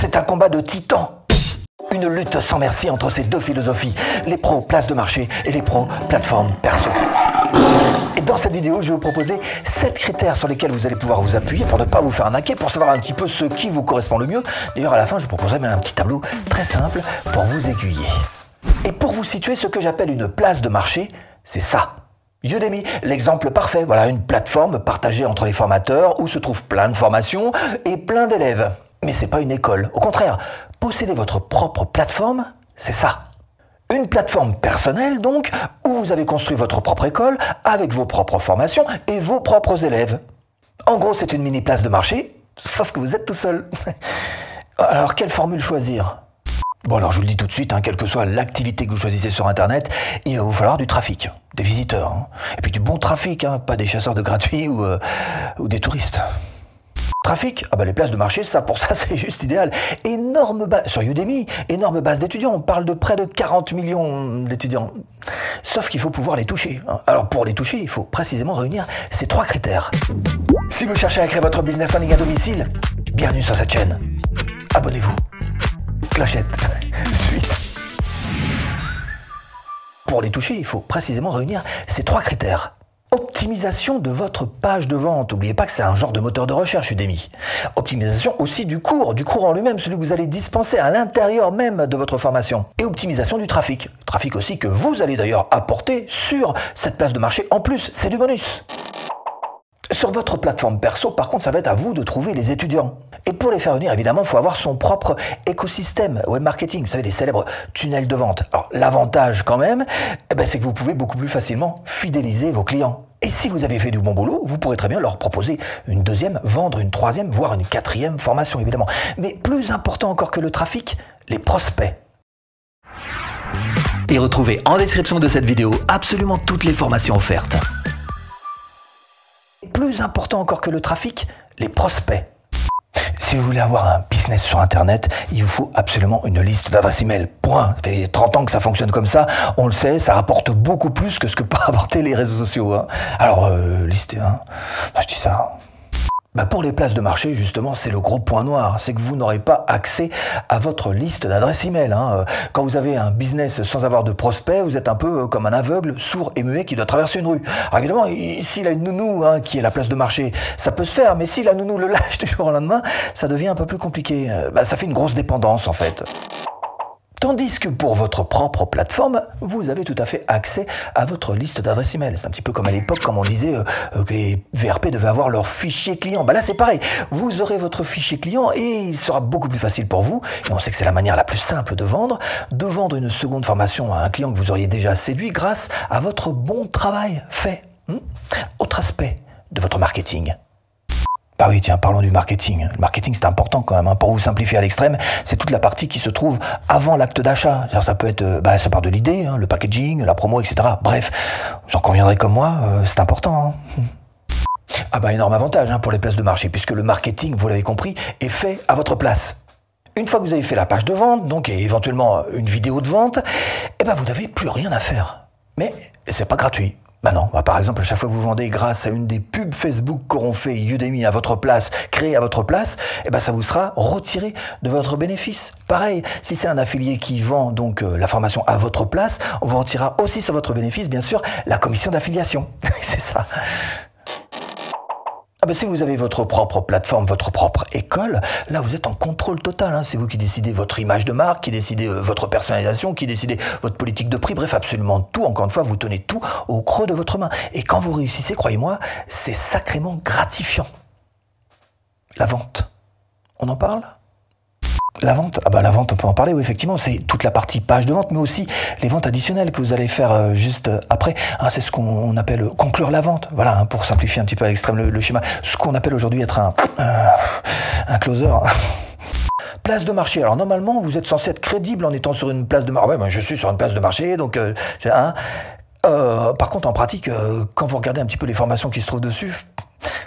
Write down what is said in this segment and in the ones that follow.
C'est un combat de titans. Une lutte sans merci entre ces deux philosophies, les pros place de marché et les pros plateforme perso. Et dans cette vidéo, je vais vous proposer 7 critères sur lesquels vous allez pouvoir vous appuyer pour ne pas vous faire arnaquer, pour savoir un petit peu ce qui vous correspond le mieux. D'ailleurs, à la fin, je vous proposerai même un petit tableau très simple pour vous aiguiller. Et pour vous situer ce que j'appelle une place de marché, c'est ça. Udemy, l'exemple parfait. Voilà une plateforme partagée entre les formateurs où se trouvent plein de formations et plein d'élèves. Mais c'est pas une école. Au contraire, posséder votre propre plateforme, c'est ça. Une plateforme personnelle donc, où vous avez construit votre propre école avec vos propres formations et vos propres élèves. En gros, c'est une mini place de marché, sauf que vous êtes tout seul. Alors, quelle formule choisir? Bon, alors je vous le dis tout de suite, hein, quelle que soit l'activité que vous choisissez sur Internet, il va vous falloir du trafic, des visiteurs, hein. et puis du bon trafic, hein, pas des chasseurs de gratuits ou, euh, ou des touristes. Ah bah les places de marché, ça pour ça c'est juste idéal. Énorme base sur Udemy, énorme base d'étudiants. On parle de près de 40 millions d'étudiants. Sauf qu'il faut pouvoir les toucher. Alors pour les toucher, il faut précisément réunir ces trois critères. Si vous cherchez à créer votre business en ligne à domicile, bienvenue sur cette chaîne. Abonnez-vous. Clochette. Suite. Pour les toucher, il faut précisément réunir ces trois critères. Optimisation de votre page de vente. N'oubliez pas que c'est un genre de moteur de recherche Udemy. Optimisation aussi du cours, du cours en lui-même, celui que vous allez dispenser à l'intérieur même de votre formation. Et optimisation du trafic. Trafic aussi que vous allez d'ailleurs apporter sur cette place de marché en plus. C'est du bonus. Sur votre plateforme perso, par contre, ça va être à vous de trouver les étudiants. Et pour les faire venir, évidemment, il faut avoir son propre écosystème web marketing. Vous savez, les célèbres tunnels de vente. Alors, l'avantage quand même, eh ben, c'est que vous pouvez beaucoup plus facilement fidéliser vos clients. Et si vous avez fait du bon boulot, vous pourrez très bien leur proposer une deuxième, vendre une troisième, voire une quatrième formation, évidemment. Mais plus important encore que le trafic, les prospects. Et retrouvez en description de cette vidéo absolument toutes les formations offertes plus important encore que le trafic, les prospects. Si vous voulez avoir un business sur Internet, il vous faut absolument une liste d'adresses email. Point. Ça fait 30 ans que ça fonctionne comme ça. On le sait, ça rapporte beaucoup plus que ce que peuvent apporter les réseaux sociaux. Hein. Alors, euh, hein. je dis ça. Bah pour les places de marché, justement, c'est le gros point noir. C'est que vous n'aurez pas accès à votre liste d'adresses email. Hein. Quand vous avez un business sans avoir de prospects, vous êtes un peu euh, comme un aveugle, sourd et muet qui doit traverser une rue. Alors évidemment, s'il a une nounou hein, qui est la place de marché, ça peut se faire. Mais si la nounou le lâche du jour au lendemain, ça devient un peu plus compliqué. Euh, bah, ça fait une grosse dépendance, en fait. Tandis que pour votre propre plateforme, vous avez tout à fait accès à votre liste d'adresses email. C'est un petit peu comme à l'époque, comme on disait euh, euh, que les VRP devaient avoir leur fichier client. Bah là, c'est pareil. Vous aurez votre fichier client et il sera beaucoup plus facile pour vous. Et on sait que c'est la manière la plus simple de vendre, de vendre une seconde formation à un client que vous auriez déjà séduit grâce à votre bon travail fait. Hmm? Autre aspect de votre marketing. Ah oui, tiens, parlons du marketing. Le marketing, c'est important quand même. Hein. Pour vous simplifier à l'extrême, c'est toute la partie qui se trouve avant l'acte d'achat. Ça peut être, euh, bah, ça part de l'idée, hein, le packaging, la promo, etc. Bref, vous en conviendrez comme moi, euh, c'est important. Hein. Ah bah énorme avantage pour les places de marché, puisque le marketing, vous l'avez compris, est fait à votre place. Une fois que vous avez fait la page de vente, donc et éventuellement une vidéo de vente, eh ben vous n'avez plus rien à faire. Mais c'est pas gratuit. Bah non, bah par exemple, à chaque fois que vous vendez grâce à une des pubs Facebook qu'auront fait Udemy à votre place, créé à votre place, eh ben ça vous sera retiré de votre bénéfice. Pareil, si c'est un affilié qui vend donc euh, la formation à votre place, on vous retirera aussi sur votre bénéfice, bien sûr, la commission d'affiliation. c'est ça. Ah ben si vous avez votre propre plateforme, votre propre école, là vous êtes en contrôle total. Hein. C'est vous qui décidez votre image de marque, qui décidez euh, votre personnalisation, qui décidez votre politique de prix, bref absolument tout. Encore une fois, vous tenez tout au creux de votre main. Et quand vous réussissez, croyez-moi, c'est sacrément gratifiant. La vente. On en parle? La vente, ah bah la vente, on peut en parler, oui, effectivement, c'est toute la partie page de vente, mais aussi les ventes additionnelles que vous allez faire euh, juste euh, après. Hein, c'est ce qu'on appelle conclure la vente. Voilà, hein, pour simplifier un petit peu à l'extrême le, schéma. Ce qu'on appelle aujourd'hui être un, un closer. place de marché. Alors normalement, vous êtes censé être crédible en étant sur une place de marché. Ouais, ben, je suis sur une place de marché, donc euh, c'est un. Euh, par contre, en pratique, quand vous regardez un petit peu les formations qui se trouvent dessus,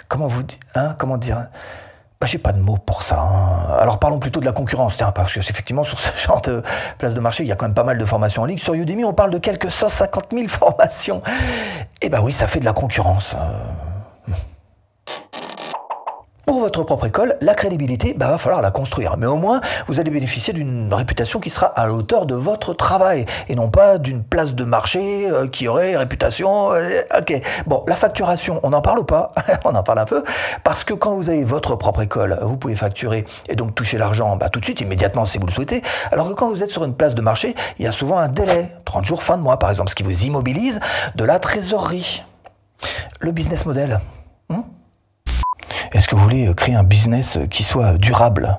comment vous, hein, comment dire bah, j'ai pas de mots pour ça. Hein. Alors parlons plutôt de la concurrence, tiens, parce que effectivement sur ce genre de place de marché, il y a quand même pas mal de formations en ligne. Sur Udemy, on parle de quelques 150 000 formations. Et eh ben oui, ça fait de la concurrence. Euh. Pour votre propre école, la crédibilité, bah, va falloir la construire. Mais au moins, vous allez bénéficier d'une réputation qui sera à la hauteur de votre travail et non pas d'une place de marché euh, qui aurait réputation. Euh, ok. Bon, la facturation, on en parle ou pas? On en parle un peu parce que quand vous avez votre propre école, vous pouvez facturer et donc toucher l'argent bah, tout de suite, immédiatement, si vous le souhaitez. Alors que quand vous êtes sur une place de marché, il y a souvent un délai, 30 jours, fin de mois, par exemple, ce qui vous immobilise de la trésorerie. Le business model. Est-ce que vous voulez euh, créer un business euh, qui soit durable?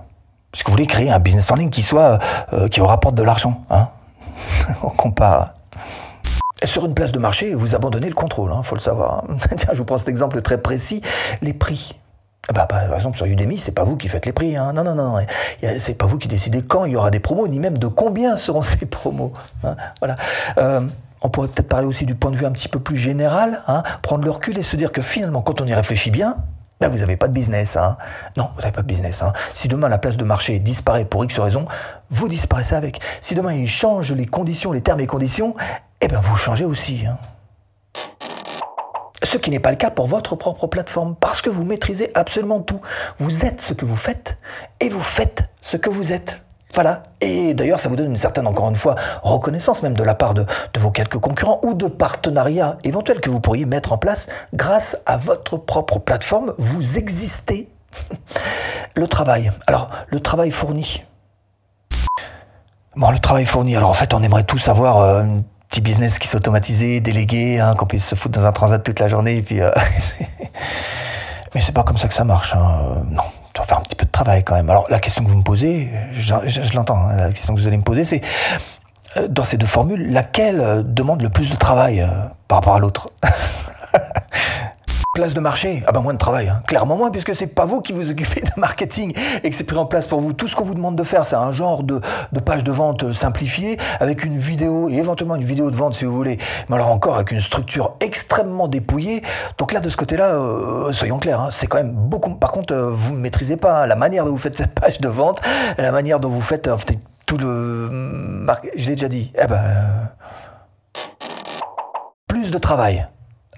Est-ce que vous voulez créer un business en ligne qui soit euh, qui vous rapporte de l'argent hein? On compare. Sur une place de marché, vous abandonnez le contrôle, il hein, faut le savoir. Tiens, je vous prends cet exemple très précis les prix. Bah, par exemple, sur Udemy, c'est pas vous qui faites les prix. Hein. Non, non, non. C'est pas vous qui décidez quand il y aura des promos, ni même de combien seront ces promos. Hein. Voilà. on pourrait peut-être parler aussi du point de vue un petit peu plus général, prendre le recul et se dire que finalement, quand on y réfléchit bien, ben vous n'avez pas de business. Hein. Non, vous n'avez pas de business. Hein. Si demain la place de marché disparaît pour X raison, vous disparaissez avec. Si demain il change les conditions, les termes et conditions, eh bien vous changez aussi. Hein. Ce qui n'est pas le cas pour votre propre plateforme, parce que vous maîtrisez absolument tout. Vous êtes ce que vous faites et vous faites ce que vous êtes. Voilà. Et d'ailleurs, ça vous donne une certaine, encore une fois, reconnaissance même de la part de, vos quelques concurrents ou de partenariats éventuels que vous pourriez mettre en place grâce à votre propre plateforme. Vous existez. le travail. Alors, le travail fourni. Bon, le travail fourni. Alors, en fait, on aimerait tous avoir euh, un petit business qui s'automatisait, délégué, hein, qu'on puisse se foutre dans un transat toute la journée. Et puis, euh... Mais c'est pas comme ça que ça marche. Hein. Non tu vas faire un petit peu de travail quand même. Alors la question que vous me posez, je, l'entends, hein, la question que vous allez me poser, c'est euh, dans ces deux formules, laquelle euh, demande le plus de travail euh, par rapport à l'autre? Place de marché, ah ben moins de travail, hein. clairement moins, puisque c'est pas vous qui vous occupez de marketing et que c'est pris en place pour vous. Tout ce qu'on vous demande de faire, c'est un genre de, page de vente simplifiée avec une vidéo et éventuellement une vidéo de vente si vous voulez, mais alors encore avec une structure extrêmement dépouillée. Donc là, de ce côté-là, euh, soyons clairs, hein, c'est quand même beaucoup. Par contre, euh, vous ne maîtrisez pas la manière dont vous faites cette page de vente, la manière dont vous faites euh, tout le. Je l'ai déjà dit. Eh ben, plus de travail.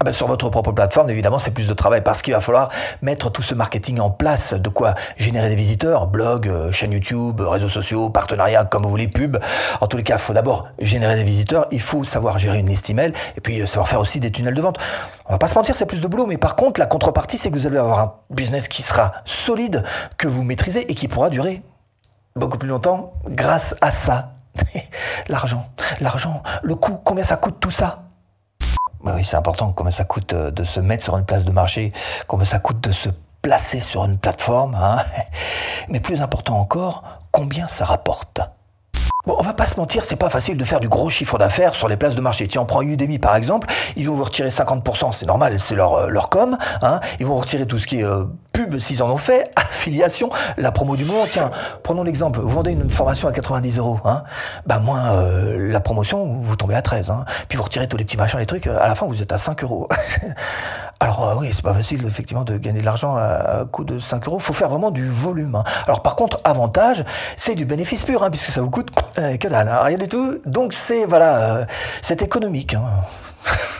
Ah ben sur votre propre plateforme, évidemment, c'est plus de travail parce qu'il va falloir mettre tout ce marketing en place, de quoi générer des visiteurs, blog, euh, chaîne YouTube, réseaux sociaux, partenariats, comme vous voulez, pub. En tous les cas, il faut d'abord générer des visiteurs, il faut savoir gérer une liste email et puis euh, savoir faire aussi des tunnels de vente. On va pas se mentir, c'est plus de boulot, mais par contre, la contrepartie, c'est que vous allez avoir un business qui sera solide, que vous maîtrisez et qui pourra durer beaucoup plus longtemps grâce à ça. L'argent, l'argent, le coût, combien ça coûte tout ça? Oui, c'est important combien ça coûte euh, de se mettre sur une place de marché, combien ça coûte de se placer sur une plateforme. Hein Mais plus important encore, combien ça rapporte. Bon, on va pas se mentir, c'est pas facile de faire du gros chiffre d'affaires sur les places de marché. Tiens, on prend Udemy par exemple, ils vont vous retirer 50%, c'est normal, c'est leur, euh, com, hein. Ils vont retirer tout ce qui est euh, pub s'ils en ont fait, affiliation, la promo du moment. Tiens, prenons l'exemple, vous vendez une formation à 90 euros, hein. Bah, moins euh, la promotion, vous tombez à 13, hein. Puis vous retirez tous les petits machins, les trucs, à la fin vous êtes à 5 euros. Alors euh, oui, c'est pas facile effectivement de gagner de l'argent à, coût de 5 euros. Faut faire vraiment du volume. Hein. Alors par contre, avantage, c'est du bénéfice pur, hein, puisque ça vous coûte euh, que dalle, hein, rien du tout. Donc c'est voilà, euh, c'est économique.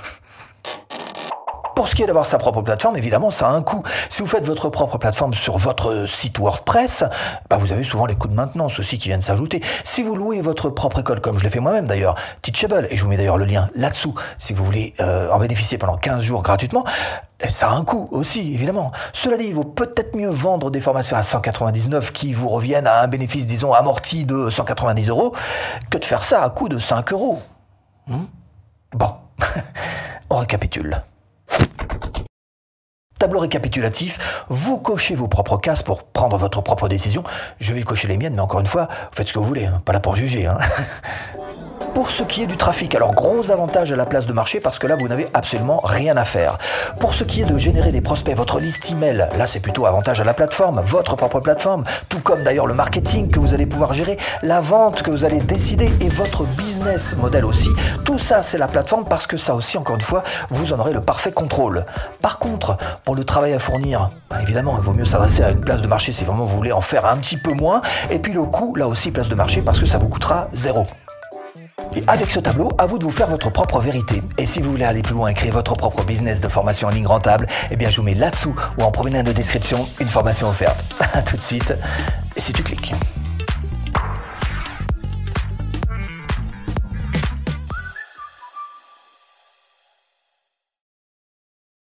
D'avoir sa propre plateforme, évidemment, ça a un coût. Si vous faites votre propre plateforme sur votre site WordPress, bah vous avez souvent les coûts de maintenance aussi qui viennent s'ajouter. Si vous louez votre propre école, comme je l'ai fait moi-même d'ailleurs, Teachable, et je vous mets d'ailleurs le lien là-dessous, si vous voulez euh, en bénéficier pendant 15 jours gratuitement, eh, ça a un coût aussi, évidemment. Cela dit, il vaut peut-être mieux vendre des formations à 199 qui vous reviennent à un bénéfice, disons, amorti de 190 euros, que de faire ça à coût de 5 euros. Hmm? Bon, on récapitule. Tableau récapitulatif, vous cochez vos propres cases pour prendre votre propre décision. Je vais cocher les miennes, mais encore une fois, faites ce que vous voulez, hein. pas là pour juger. Hein. Pour ce qui est du trafic, alors gros avantage à la place de marché parce que là vous n'avez absolument rien à faire. Pour ce qui est de générer des prospects, votre liste email, là c'est plutôt avantage à la plateforme, votre propre plateforme, tout comme d'ailleurs le marketing que vous allez pouvoir gérer, la vente que vous allez décider et votre business model aussi. Tout ça c'est la plateforme parce que ça aussi encore une fois vous en aurez le parfait contrôle. Par contre, pour le travail à fournir, bah, évidemment il vaut mieux s'adresser à une place de marché si vraiment vous voulez en faire un petit peu moins. Et puis le coût, là aussi place de marché parce que ça vous coûtera zéro. Et avec ce tableau, à vous de vous faire votre propre vérité. Et si vous voulez aller plus loin et créer votre propre business de formation en ligne rentable, eh bien je vous mets là-dessous ou en promenade de description une formation offerte. A tout de suite, si tu cliques.